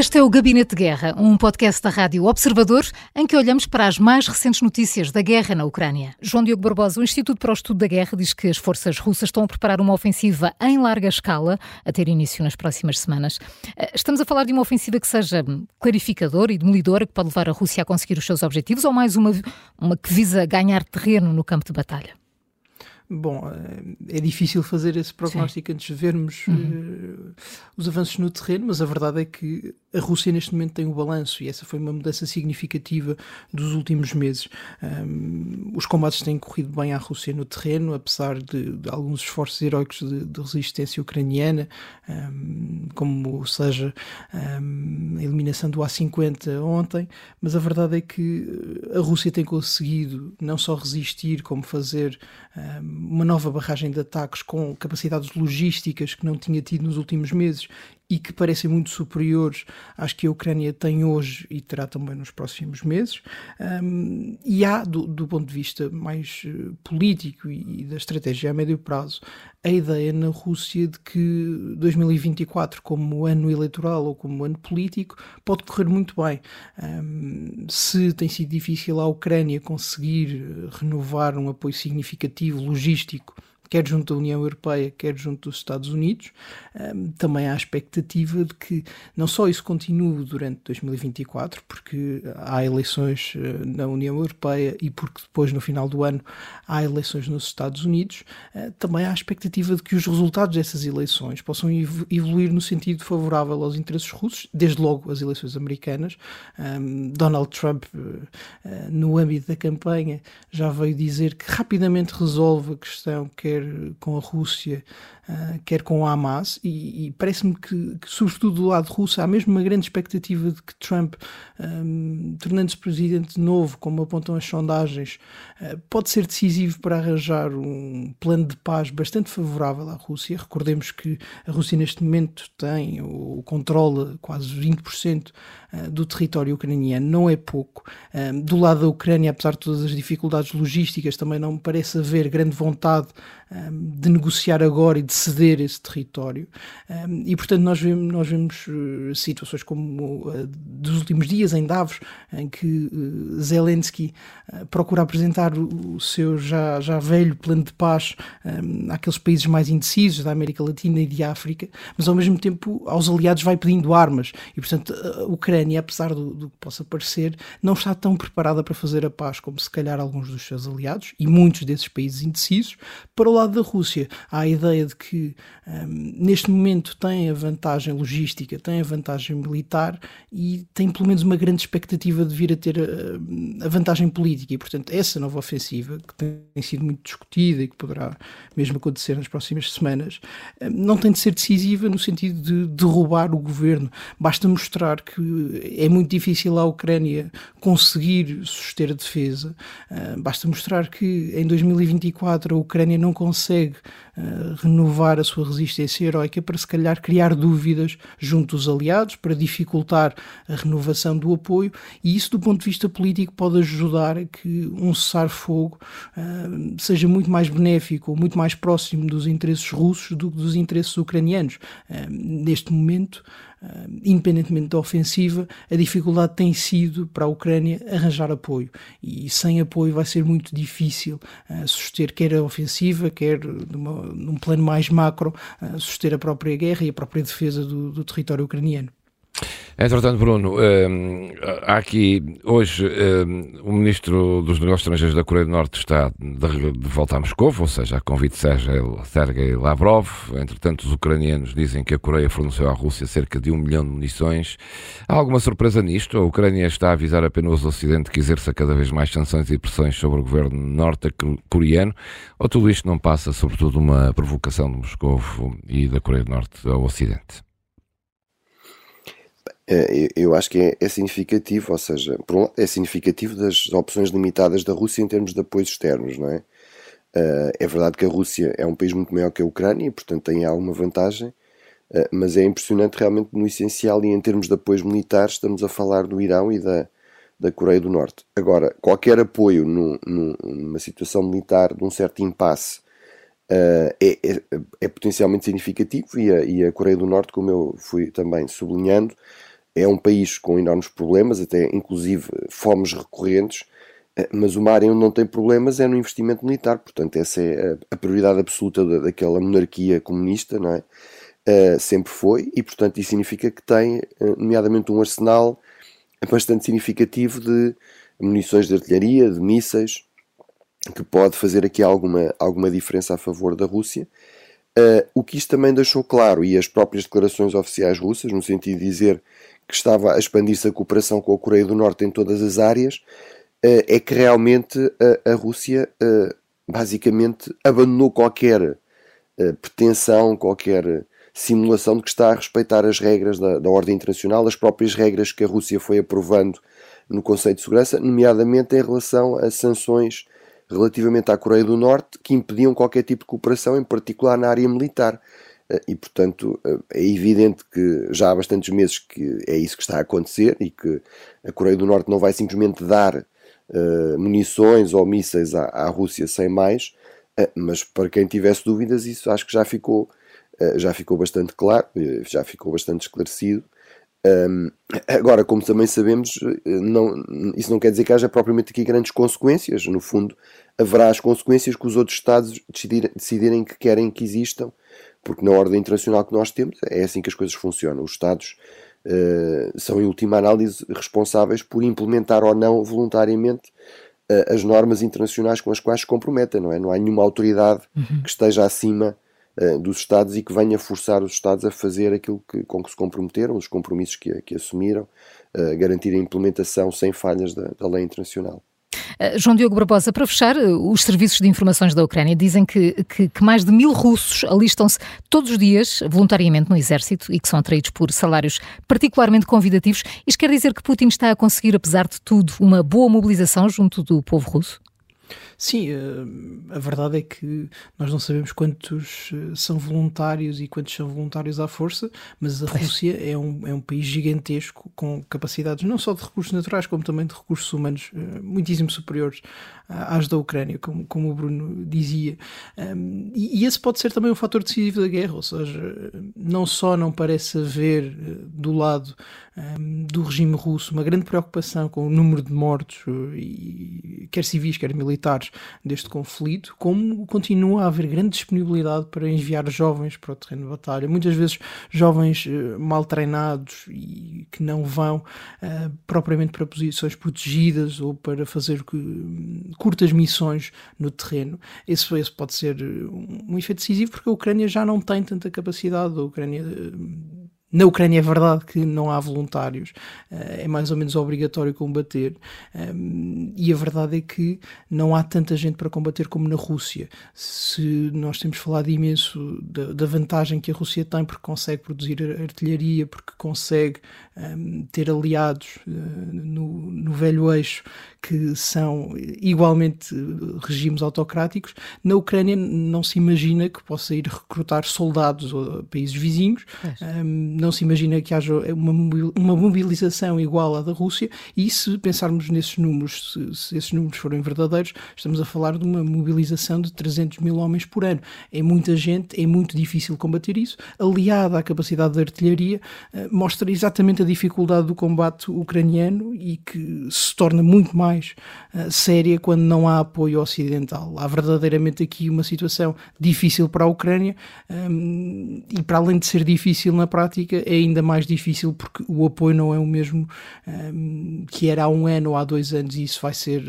Este é o Gabinete de Guerra, um podcast da Rádio Observador, em que olhamos para as mais recentes notícias da guerra na Ucrânia. João Diogo Barbosa, o Instituto para o Estudo da Guerra, diz que as forças russas estão a preparar uma ofensiva em larga escala, a ter início nas próximas semanas. Eh, estamos a falar de uma ofensiva que seja clarificadora e demolidora, que pode levar a Rússia a conseguir os seus objetivos, ou mais uma, uma que visa ganhar terreno no campo de batalha? Bom, eh, é difícil fazer esse prognóstico Sim. antes de vermos uhum. uh, os avanços no terreno, mas a verdade é que a Rússia neste momento tem o balanço e essa foi uma mudança significativa dos últimos meses. Um, os combates têm corrido bem à Rússia no terreno, apesar de, de alguns esforços heróicos de, de resistência ucraniana, um, como seja um, a eliminação do A-50 ontem, mas a verdade é que a Rússia tem conseguido não só resistir, como fazer uma nova barragem de ataques com capacidades logísticas que não tinha tido nos últimos meses e que parecem muito superiores às que a Ucrânia tem hoje e terá também nos próximos meses. Um, e há, do, do, ponto de vista mais uh, político e, e, da estratégia a médio prazo, a ideia na Rússia de que 2024, como ano eleitoral ou como ano político, pode correr muito bem. Um, se tem sido difícil à Ucrânia conseguir uh, renovar um apoio significativo logístico quer junto da União Europeia, quer junto dos Estados Unidos. Um, também há a expectativa de que não só isso continue durante 2024, porque há eleições uh, na União Europeia e porque depois, no final do ano, há eleições nos Estados Unidos, uh, também há a expectativa de que os resultados dessas eleições possam evoluir no sentido favorável aos interesses russos, desde logo as eleições americanas. Um, Donald Trump, uh, no âmbito da campanha, já veio dizer que rapidamente resolve a questão, quer com a Rússia, uh, quer com o Hamas, e, e parece-me que, que, sobretudo do lado russo, há mesmo uma grande expectativa de que Trump, um, tornando-se presidente novo, como apontam as sondagens, uh, pode ser decisivo para arranjar um plano de paz bastante favorável à Rússia. Recordemos que a Rússia neste momento tem ou controla quase 20% uh, do território ucraniano, não é pouco. Um, do lado da Ucrânia, apesar de todas as dificuldades logísticas, também não parece haver grande vontade de negociar agora e de ceder esse território. e, portanto, nós vemos, nós vemos eh, situações como uh, dos últimos dias em Davos, em que uh, Zelensky procura apresentar o, o, seu já, já velho plano de paz um, àqueles países mais indecisos da América Latina e de África, mas ao mesmo tempo aos aliados vai pedindo armas. E, portanto, a Ucrânia, apesar do, do que possa parecer, não está tão preparada para fazer a paz como se calhar alguns dos seus aliados e muitos desses países indecisos. Para o lado da Rússia, há a ideia de que um, neste momento tem a vantagem logística, tem a vantagem militar e tem pelo menos uma grande expectativa de vir a ter a, a vantagem política. E, portanto, essa nova ofensiva, que tem sido muito discutida e que poderá mesmo acontecer nas próximas semanas, um, não tem de ser decisiva no sentido de derrubar o governo. Basta mostrar que é muito difícil à Ucrânia conseguir suster a defesa, uh, basta mostrar que em 2024 a Ucrânia não consegue uh, renovar a sua resistência heroica para se calhar criar dúvidas junto dos aliados, para dificultar a renovação do apoio, e isso do ponto de vista político pode ajudar a que um cessar-fogo uh, seja muito mais benéfico, ou muito mais próximo dos interesses russos do que dos interesses ucranianos. Uh, neste momento, independentemente da ofensiva, a dificuldade tem sido para a Ucrânia arranjar apoio. E sem apoio vai ser muito difícil uh, suster quer a ofensiva, quer numa, num plano mais macro, uh, suster a própria guerra e a própria defesa do, do território ucraniano. Entretanto, Bruno, um, há aqui hoje um, o Ministro dos Negócios Estrangeiros da Coreia do Norte está de, de volta a Moscou, ou seja, a convite de Sergei Lavrov. Entretanto, os ucranianos dizem que a Coreia forneceu à Rússia cerca de um milhão de munições. Há alguma surpresa nisto? A Ucrânia está a avisar apenas o Ocidente que exerça cada vez mais sanções e pressões sobre o governo norte-coreano? Ou tudo isto não passa, sobretudo, uma provocação de Moscou e da Coreia do Norte ao Ocidente? É, eu acho que é, é, significativo, ou seja, é significativo das opções limitadas da Rússia em termos de apoios externos, não é? Uh, é verdade que a Rússia é um país muito maior que a Ucrânia e, portanto, tem alguma vantagem, mas é impressionante realmente no essencial e em termos de apoios militares, estamos a falar do Irão e da, da Coreia do Norte. Agora, qualquer apoio no, no, numa situação militar de um certo impasse é, é, é, potencialmente significativo e a, e a Coreia do Norte, como eu fui também sublinhando, é um país com enormes problemas, até inclusive fomes recorrentes, mas uma área onde não tem problemas é no investimento militar, portanto, essa é a prioridade absoluta daquela monarquia comunista, não é? Uh, sempre foi, e portanto isso significa que tem, nomeadamente, um arsenal bastante significativo de munições de artilharia, de mísseis, que pode fazer aqui alguma, alguma diferença a favor da Rússia. Uh, o que isto também deixou claro, e as próprias declarações oficiais russas, no sentido de dizer que estava a expandir-se a cooperação com a Coreia do Norte em todas as áreas, uh, é que realmente a, a Rússia uh, basicamente abandonou qualquer pretensão, qualquer simulação de que está a respeitar as regras da, da ordem internacional, as próprias regras que a Rússia foi aprovando no Conselho de Segurança, nomeadamente em relação a sanções relativamente à Coreia do Norte que impediam qualquer tipo de cooperação, em particular na área militar. Eh, e, portanto, eh, é evidente que já há bastantes meses que é isso que está a acontecer e que a Coreia do Norte não vai simplesmente dar uh, munições ou mísseis à, à Rússia sem mais, uh, mas para quem tivesse dúvidas, isso acho que já ficou, uh, já ficou bastante claro, já ficou bastante esclarecido. Um, agora, como também sabemos, não, isso não quer dizer que haja propriamente aqui grandes consequências. No fundo, haverá as consequências que os outros Estados decidir, decidirem que querem que existam, porque na ordem internacional que nós temos é assim que as coisas funcionam. Os Estados uh, são, em última análise, responsáveis por implementar ou não voluntariamente uh, as normas internacionais com as quais se comprometem, não é? Não há nenhuma autoridade uhum. que esteja acima eh, dos Estados e que venha forçar os Estados a fazer aquilo que, com que se comprometeram, os compromissos que, que assumiram, uh, garantir a implementação sem falhas da, da lei internacional. Uh, João Diogo Barbosa, para fechar, os serviços de informações da Ucrânia dizem que, que, que mais de mil russos alistam-se todos os dias voluntariamente no exército e que são atraídos por salários particularmente convidativos. Isto quer dizer que Putin está a conseguir, apesar de tudo, uma boa mobilização junto do povo russo? Sim, eh, a verdade é que nós não sabemos quantos eh, são voluntários e quantos são voluntários à força, mas a Rússia é um, é um país gigantesco com capacidades não só de recursos naturais, como também de recursos humanos eh, muitíssimo superiores às da Ucrânia, como, como o Bruno dizia. E, e esse pode ser também um fator decisivo da guerra, ou seja, não só não parece haver do lado do regime russo uma grande preocupação com o número de mortos, quer civis, quer militares, deste conflito, como continua a haver grande disponibilidade para enviar jovens para o terreno de batalha, muitas vezes jovens uh, mal treinados e que não vão uh, propriamente para posições protegidas ou para fazer curtas missões no terreno. Esse, esse pode ser um, um efeito decisivo porque a Ucrânia já não tem tanta capacidade, a Ucrânia na Ucrânia é verdade que não há voluntários, eh, é mais ou menos obrigatório combater, ehm, e a verdade é que não há tanta gente para combater como na Rússia. Se nós temos falado imenso da, vantagem que a Rússia tem porque consegue produzir artilharia, porque consegue ter aliados eh, no velho eixo que são igualmente regimes autocráticos, na Ucrânia não se imagina que possa ir recrutar soldados a países vizinhos. Um, não se imagina que haja uma, uma mobilização igual à da Rússia, e se pensarmos nesses números, se, se, esses números forem verdadeiros, estamos a falar de uma mobilização de 300 mil homens por ano. É muita gente, é muito difícil combater isso. Aliada à capacidade de artilharia, uh, mostra exatamente a dificuldade do combate ucraniano e que se torna muito mais uh, séria quando não há apoio ocidental. Há verdadeiramente aqui uma situação difícil para a Ucrânia um, e, para além de ser difícil na prática, é ainda mais difícil porque o apoio não é o mesmo um, que era há um ano ou há dois anos e isso vai ser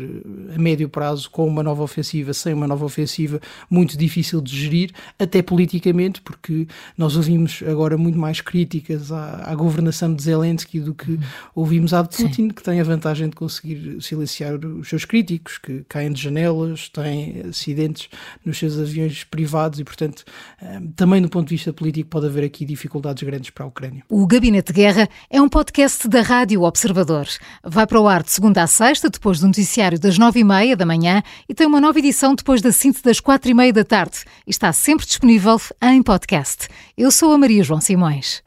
a médio prazo com uma nova ofensiva, sem uma nova ofensiva, muito difícil de gerir, até politicamente, porque nós ouvimos agora muito mais críticas à, à governação de Zelensky do que ouvimos à de Putin, Sim. que tem a vantagem de conseguir silenciar os seus críticos, que caem de janelas, têm acidentes nos seus aviões privados e, portanto, um, também do ponto de vista político pode haver aqui dificuldades grandes para a Ucrânia. O Gabinete de Guerra é um podcast da Rádio Observador. Vai para o ar de segunda a sexta, depois do noticiário das nove e meia da manhã e tem uma nova edição depois da síntese das quatro e meia da tarde. Está sempre disponível em podcast. Eu sou a Maria João Simões.